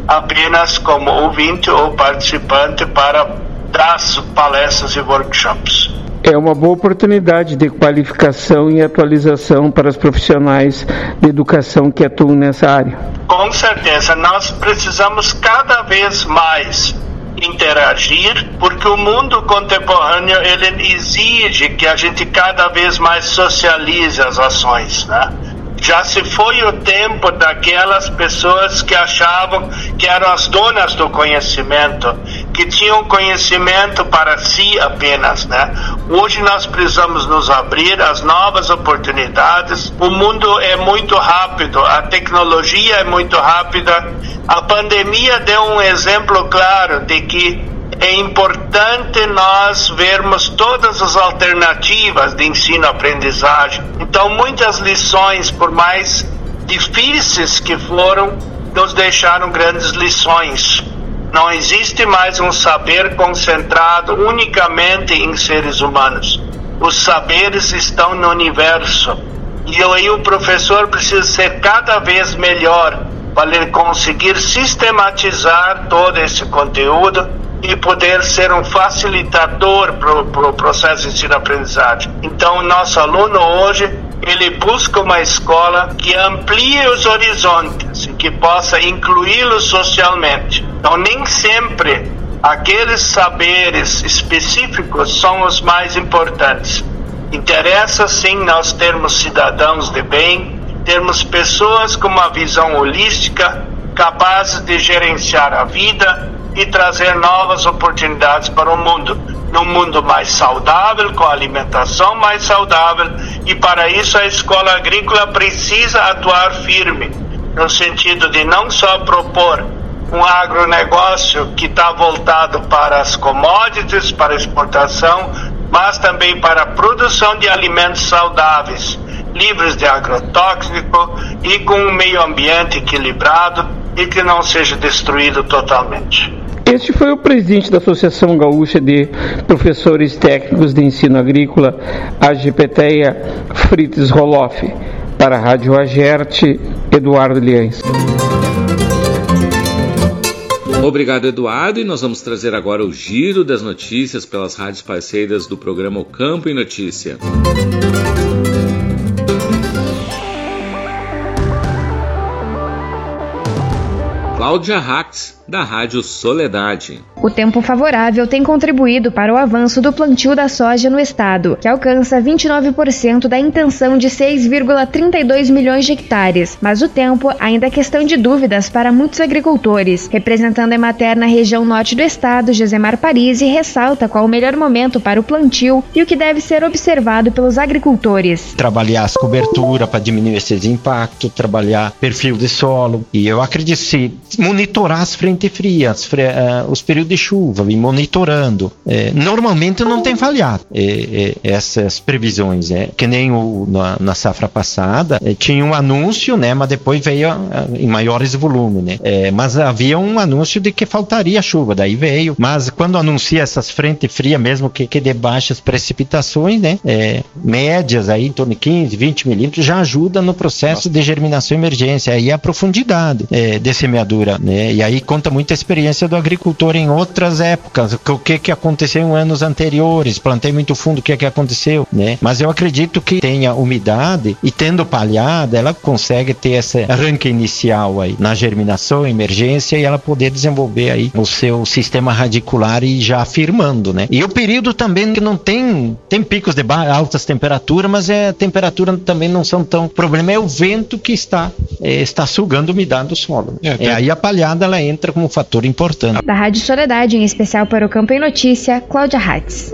Speaker 13: apenas como ouvinte ou participante para dar palestras e workshops.
Speaker 12: É uma boa oportunidade de qualificação e atualização para os profissionais de educação que atuam nessa área.
Speaker 13: Com certeza, nós precisamos cada vez mais interagir, porque o mundo contemporâneo ele exige que a gente cada vez mais socialize as ações, né? Já se foi o tempo daquelas pessoas que achavam que eram as donas do conhecimento, que tinham conhecimento para si apenas, né? Hoje nós precisamos nos abrir às novas oportunidades. O mundo é muito rápido, a tecnologia é muito rápida. A pandemia deu um exemplo claro de que é importante nós vermos todas as alternativas de ensino-aprendizagem. Então, muitas lições, por mais difíceis que foram, nos deixaram grandes lições. Não existe mais um saber concentrado unicamente em seres humanos. Os saberes estão no universo. E aí o professor precisa ser cada vez melhor para conseguir sistematizar todo esse conteúdo e poder ser um facilitador para o pro processo de ensino-aprendizagem. Então, nosso aluno hoje, ele busca uma escola que amplie os horizontes e que possa incluí-lo socialmente. Então, nem sempre aqueles saberes específicos são os mais importantes. Interessa sim nós termos cidadãos de bem, termos pessoas com uma visão holística, capazes de gerenciar a vida, e trazer novas oportunidades para o mundo. Num mundo mais saudável, com alimentação mais saudável, e para isso a escola agrícola precisa atuar firme, no sentido de não só propor um agronegócio que está voltado para as commodities, para exportação, mas também para a produção de alimentos saudáveis, livres de agrotóxico e com um meio ambiente equilibrado e que não seja destruído totalmente.
Speaker 12: Este foi o presidente da Associação Gaúcha de Professores Técnicos de Ensino Agrícola, a GPTEA, Fritz Roloff. Para a Rádio Agerte, Eduardo Liães.
Speaker 2: Obrigado, Eduardo. E nós vamos trazer agora o giro das notícias pelas rádios parceiras do programa O Campo em Notícia. Cláudia Rax, da Rádio Soledade.
Speaker 14: O tempo favorável tem contribuído para o avanço do plantio da soja no estado, que alcança 29% da intenção de 6,32 milhões de hectares. Mas o tempo ainda é questão de dúvidas para muitos agricultores. Representando a Emater na região norte do estado, Josemar Parisi ressalta qual o melhor momento para o plantio e o que deve ser observado pelos agricultores.
Speaker 15: Trabalhar as coberturas para diminuir esses impactos, trabalhar perfil de solo. E eu acredito se monitorar as frentes frente fria, fre uh, os períodos de chuva, vem monitorando. É, normalmente não tem falhado é, é, essas previsões, é que nem o, na, na safra passada é, tinha um anúncio, né, mas depois veio uh, em maiores volumes, né. É, mas havia um anúncio de que faltaria chuva, daí veio. Mas quando anuncia essas frente fria mesmo que, que de baixas precipitações, né, é, médias aí em torno de 15, 20 milímetros já ajuda no processo Nossa. de germinação emergência. Aí a profundidade de semeadura, né? E aí conta muita experiência do agricultor em outras épocas, o que que aconteceu em anos anteriores, plantei muito fundo, o que que aconteceu, né? Mas eu acredito que tenha umidade e tendo palhada, ela consegue ter esse arranque inicial aí na germinação, emergência e ela poder desenvolver aí o seu sistema radicular e já afirmando, né? E o período também que não tem tem picos de altas temperaturas, mas é a temperatura também não são tão o problema é o vento que está é, está sugando umidade do solo. É, é, aí a palhada ela entra como um fator importante.
Speaker 14: Da Rádio Soledade, em especial para o Campo em Notícia, Cláudia Hatz.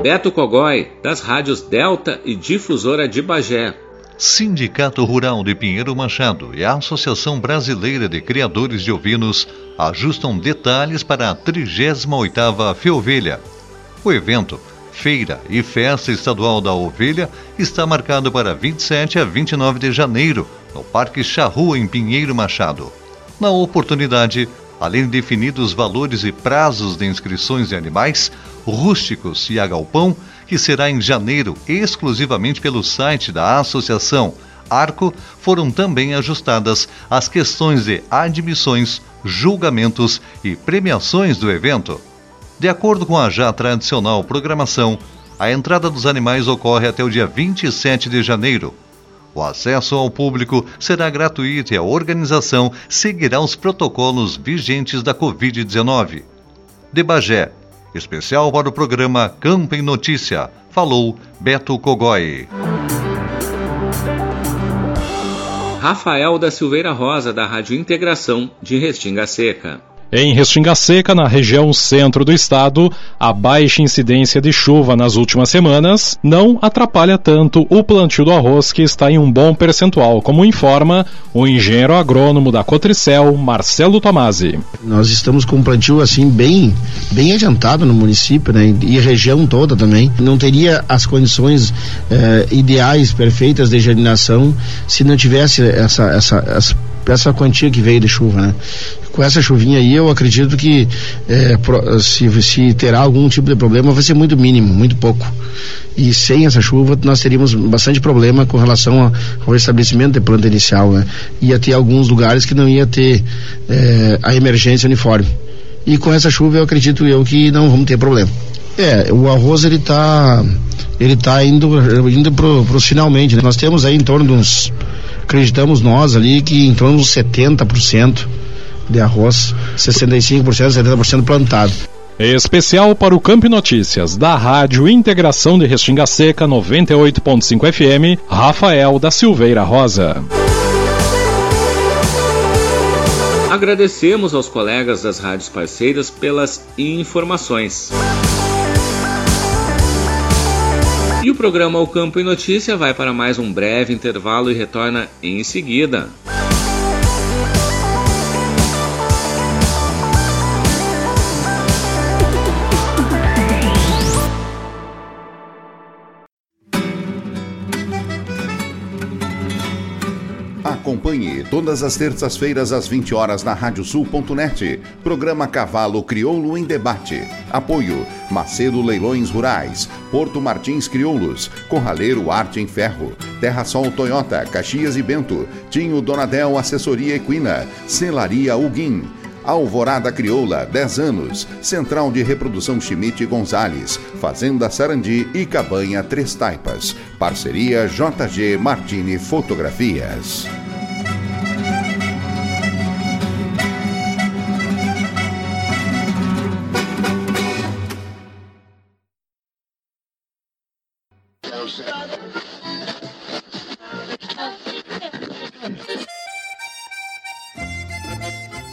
Speaker 2: Beto Cogói, das rádios Delta e Difusora de Bagé.
Speaker 16: Sindicato Rural de Pinheiro Machado e a Associação Brasileira de Criadores de Ovinos ajustam detalhes para a 38ª Feovelha. O evento Feira e Festa Estadual da Ovelha está marcado para 27 a 29 de janeiro, no Parque Charrua, em Pinheiro Machado. Na oportunidade, além de definidos valores e prazos de inscrições de animais, rústicos e a galpão, que será em janeiro exclusivamente pelo site da associação Arco, foram também ajustadas as questões de admissões, julgamentos e premiações do evento. De acordo com a já tradicional programação, a entrada dos animais ocorre até o dia 27 de janeiro. O acesso ao público será gratuito e a organização seguirá os protocolos vigentes da Covid-19. De Bagé, especial para o programa Campo em Notícia, falou Beto Cogói.
Speaker 2: Rafael da Silveira Rosa, da Rádio Integração de Restinga Seca.
Speaker 17: Em Restinga Seca, na região centro do estado, a baixa incidência de chuva nas últimas semanas não atrapalha tanto o plantio do arroz, que está em um bom percentual, como informa o engenheiro agrônomo da Cotricel, Marcelo Tomasi.
Speaker 18: Nós estamos com um plantio assim bem, bem adiantado no município, né, e região toda também. Não teria as condições eh, ideais, perfeitas de germinação se não tivesse essa, essa, essa essa quantia que veio de chuva, né? Com essa chuvinha aí, eu acredito que é, se, se terá algum tipo de problema, vai ser muito mínimo, muito pouco. E sem essa chuva, nós teríamos bastante problema com relação ao estabelecimento de planta inicial, né? Ia ter alguns lugares que não ia ter é, a emergência uniforme. E com essa chuva, eu acredito eu que não vamos ter problema. É, o arroz ele está ele tá indo indo pro, pro finalmente, né? Nós temos aí em torno de uns acreditamos nós ali que em torno de 70% de arroz, 65%, 70% plantado.
Speaker 17: Especial para o Campo Notícias, da Rádio Integração de Restinga Seca 98.5 FM, Rafael da Silveira Rosa.
Speaker 2: Agradecemos aos colegas das rádios parceiras pelas informações. E o programa O Campo em Notícia vai para mais um breve intervalo e retorna em seguida.
Speaker 19: Acompanhe todas as terças-feiras às 20 horas na radiosul.net. Programa Cavalo Crioulo em Debate. Apoio Macedo Leilões Rurais, Porto Martins Crioulos, Corraleiro Arte em Ferro, Terra Sol Toyota, Caxias e Bento, Tinho Donadel Assessoria Equina, Celaria Uguim. Alvorada Crioula, 10 anos. Central de Reprodução Schmidt Gonzales. Fazenda Sarandi e Cabanha Três Taipas. Parceria JG Martini Fotografias.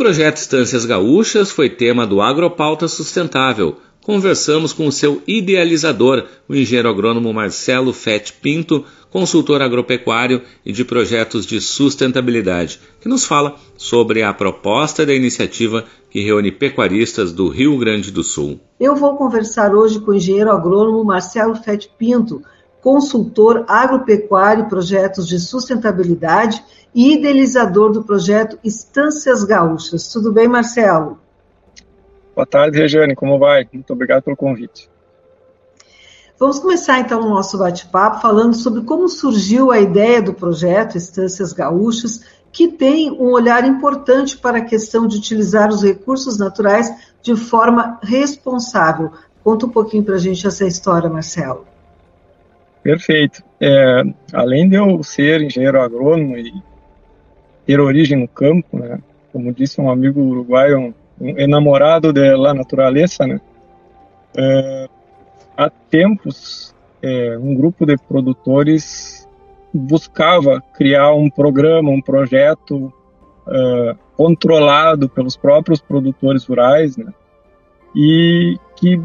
Speaker 2: projeto Estâncias Gaúchas foi tema do Agropauta Sustentável. Conversamos com o seu idealizador, o engenheiro agrônomo Marcelo Fett Pinto, consultor agropecuário e de projetos de sustentabilidade, que nos fala sobre a proposta da iniciativa que reúne pecuaristas do Rio Grande do Sul.
Speaker 20: Eu vou conversar hoje com o engenheiro agrônomo Marcelo Fett Pinto, consultor agropecuário e projetos de sustentabilidade e idealizador do projeto Estâncias Gaúchas. Tudo bem, Marcelo?
Speaker 21: Boa tarde, Regiane, como vai? Muito obrigado pelo convite.
Speaker 20: Vamos começar então o nosso bate-papo falando sobre como surgiu a ideia do projeto Estâncias Gaúchas, que tem um olhar importante para a questão de utilizar os recursos naturais de forma responsável. Conta um pouquinho para a gente essa história, Marcelo.
Speaker 21: Perfeito. É, além de eu ser engenheiro agrônomo e ter origem no campo, né, como disse um amigo uruguaio, um, um enamorado da natureza, né, é, há tempos, é, um grupo de produtores buscava criar um programa, um projeto uh, controlado pelos próprios produtores rurais, né? E que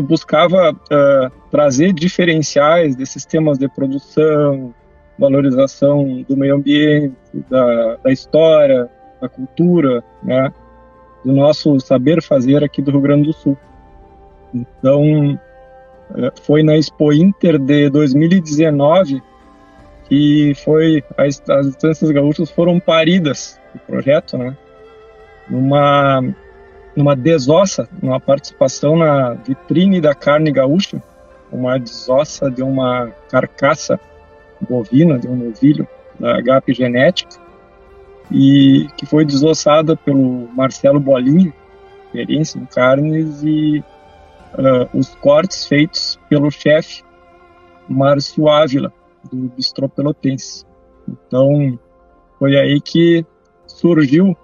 Speaker 21: buscava uh, trazer diferenciais de sistemas de produção, valorização do meio ambiente, da, da história, da cultura, né? Do nosso saber fazer aqui do Rio Grande do Sul. Então, é, foi na Expo Inter de 2019 que foi as, as instâncias gaúchas foram paridas o projeto, né? Numa numa desossa, numa participação na vitrine da carne gaúcha, uma desossa de uma carcaça bovina, de um novilho da HP Genética, e que foi desossada pelo Marcelo Bolinha, experiência em carnes, e uh, os cortes feitos pelo chefe Márcio Ávila, do Bistrô Pelotense. Então, foi aí que surgiu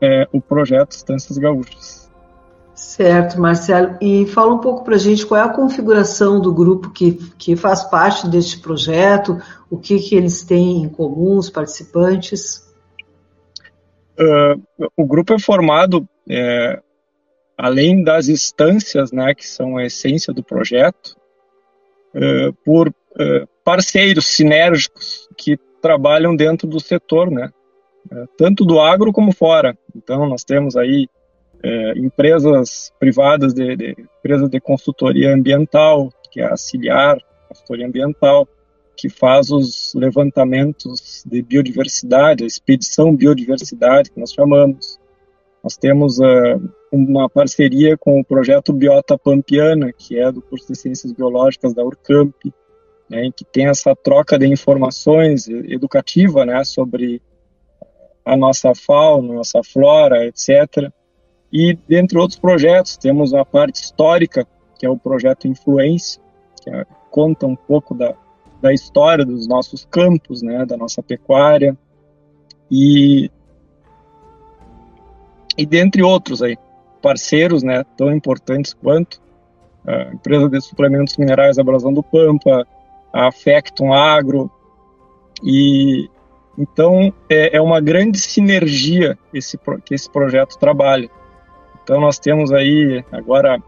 Speaker 21: é, o projeto Estâncias Gaúchas.
Speaker 20: Certo, Marcelo. E fala um pouco para a gente qual é a configuração do grupo que, que faz parte deste projeto, o que, que eles têm em comum, os participantes.
Speaker 21: Uh, o grupo é formado é, além das instâncias, né, que são a essência do projeto, uh, por uh, parceiros sinérgicos que trabalham dentro do setor, né, uh, tanto do agro como fora. Então, nós temos aí empresas privadas, de, de, empresas de consultoria ambiental, que é a Ciliar, consultoria ambiental, que faz os levantamentos de biodiversidade, a expedição biodiversidade, que nós chamamos. Nós temos uh, uma parceria com o projeto Biota Pampiana, que é do curso de Ciências Biológicas da Urcamp, né, em que tem essa troca de informações educativa né, sobre a nossa fauna, nossa flora, etc. E, dentre outros projetos, temos a parte histórica, que é o projeto Influência, que é, conta um pouco da, da história dos nossos campos, né, da nossa pecuária. E e dentre outros aí, parceiros, né, tão importantes quanto a empresa de suplementos minerais Abrasão do Pampa, a Factum Agro e Então, é, é uma grande sinergia esse, que esse projeto trabalha. Então, nós temos aí, agora,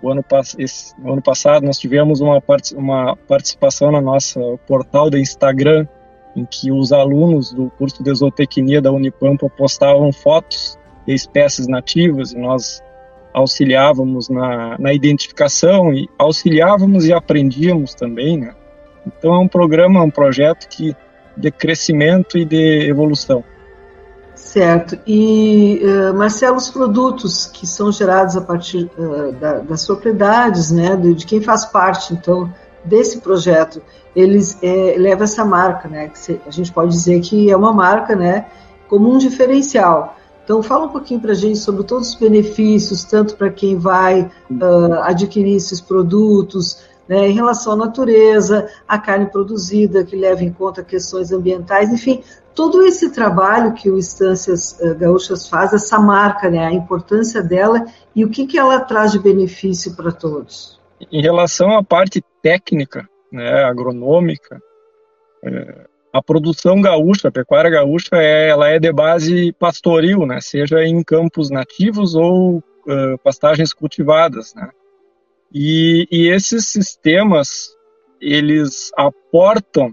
Speaker 21: o ano, esse, o ano passado, nós tivemos uma, uma participação no nosso portal do Instagram, em que os alunos do curso de zootecnia da Unipampa postavam fotos de espécies nativas e nós auxiliávamos na, na identificação e auxiliávamos e aprendíamos também, né? Então é um programa, um projeto que de crescimento e de evolução.
Speaker 20: Certo. E, uh, Marcelo, os produtos que são gerados a partir uh, da, das propriedades, né, de, de, quem faz parte, então, desse projeto, eles é, levam essa marca, né, que a gente pode dizer que é uma marca, né, como um diferencial. Então, fala um pouquinho para a gente sobre todos os benefícios, tanto para quem vai uh, adquirir esses produtos, né, em relação à natureza, à carne produzida, que leva em conta questões ambientais, enfim, todo esse trabalho que o Instâncias uh, Gaúchas faz, essa marca, né, a importância dela e o que, que ela traz de benefício para todos.
Speaker 21: Em relação à parte técnica, né, agronômica, é, a produção gaúcha, a pecuária gaúcha, é, ela é de base pastoril, né, seja em campos nativos ou uh, pastagens cultivadas, né. E, e esses sistemas, eles aportam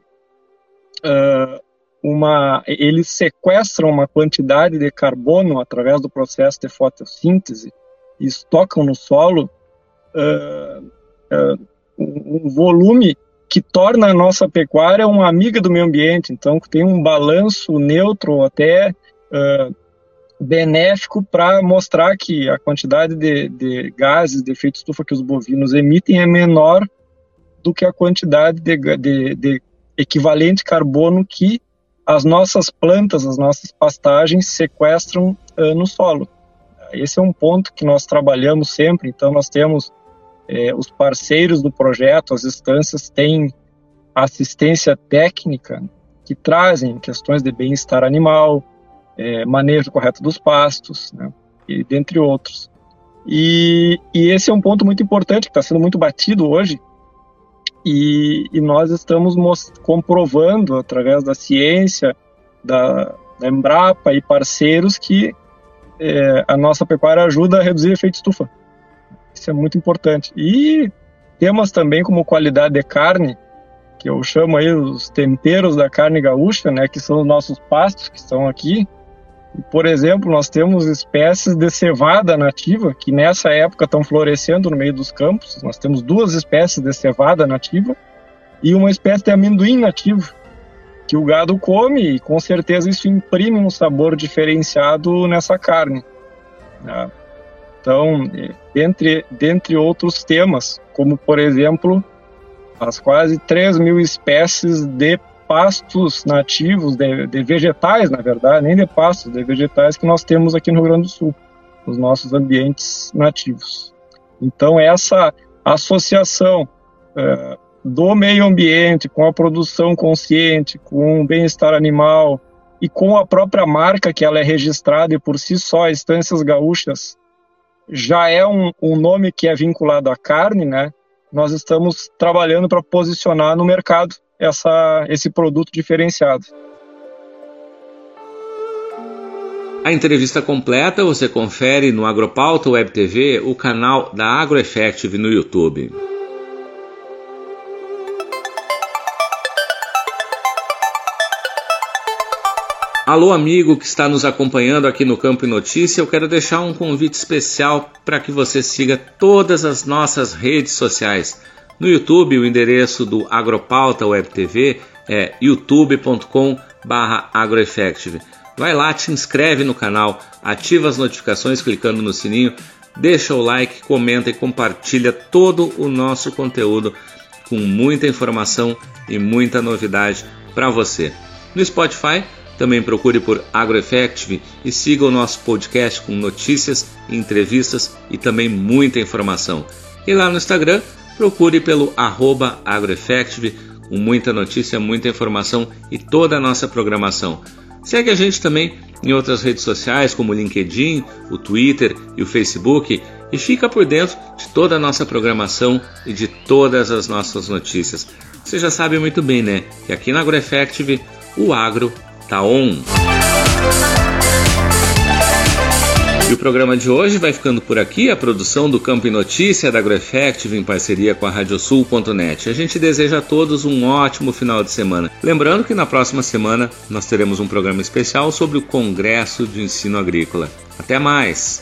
Speaker 21: uh, uma, eles sequestram uma quantidade de carbono através do processo de fotossíntese e estocam no solo uh, uh, um volume que torna a nossa pecuária uma amiga do meio ambiente, então tem um balanço neutro até uh, benéfico para mostrar que a quantidade de, de, gases de efeito estufa que os bovinos emitem é menor do que a quantidade de, de, de equivalente carbono que as nossas plantas, as nossas pastagens sequestram uh, no solo. Esse é um ponto que nós trabalhamos sempre, então nós temos eh, os parceiros do projeto, as instâncias têm assistência técnica que trazem questões de bem-estar animal, é, manejo correto dos pastos, né, e dentre outros. E, e, esse é um ponto muito importante que está sendo muito batido hoje, e, e nós estamos comprovando através da ciência, da, da Embrapa e parceiros que é, a nossa pecuária ajuda a reduzir efeito estufa. Isso é muito importante. E temas também como qualidade de carne, que eu chamo aí os temperos da carne gaúcha, né, que são os nossos pastos que estão aqui, por exemplo, nós temos espécies de cevada nativa que nessa época estão florescendo no meio dos campos. Nós temos duas espécies de cevada nativa e uma espécie de amendoim nativo que o gado come e com certeza isso imprime um sabor diferenciado nessa carne. Né? Então, dentre, dentre outros temas, como por exemplo as quase 3 mil espécies de pastos nativos, de, de, vegetais, na verdade, nem de pastos, de vegetais que nós temos aqui no Rio Grande do Sul, nos nossos ambientes nativos. Então, essa associação é, do meio ambiente com a produção consciente, com o bem-estar animal e com a própria marca que ela é registrada e por si só, Estâncias Gaúchas, já é um, um nome que é vinculado à carne, né? Nós estamos trabalhando para posicionar no mercado essa, esse produto diferenciado.
Speaker 2: A entrevista completa você confere no Agropauta Web TV, o canal da AgroEffective no YouTube. Alô, amigo que está nos acompanhando aqui no Campo e Notícia, eu quero deixar um convite especial para que você siga todas as nossas redes sociais. No YouTube, o endereço do Agropauta Web TV é youtube.com/agroeffective. Vai lá, te inscreve no canal, ativa as notificações clicando no sininho, deixa o like, comenta e compartilha todo o nosso conteúdo com muita informação e muita novidade para você. No Spotify, também procure por AgroEffective e siga o nosso podcast com notícias, entrevistas e também muita informação. E lá no Instagram, procure pelo arroba agroeffective, com muita notícia, muita informação e toda a nossa programação. Segue a gente também em outras redes sociais como o LinkedIn, o Twitter e o Facebook e fica por dentro de toda a nossa programação e de todas as nossas notícias. Você já sabe muito bem, né? Que aqui na AgroEffective o agro tá on. E o programa de hoje vai ficando por aqui. A produção do Campo e Notícia da AgroEffective em parceria com a Radiosul.net. A gente deseja a todos um ótimo final de semana. Lembrando que na próxima semana nós teremos um programa especial sobre o Congresso de Ensino Agrícola. Até mais!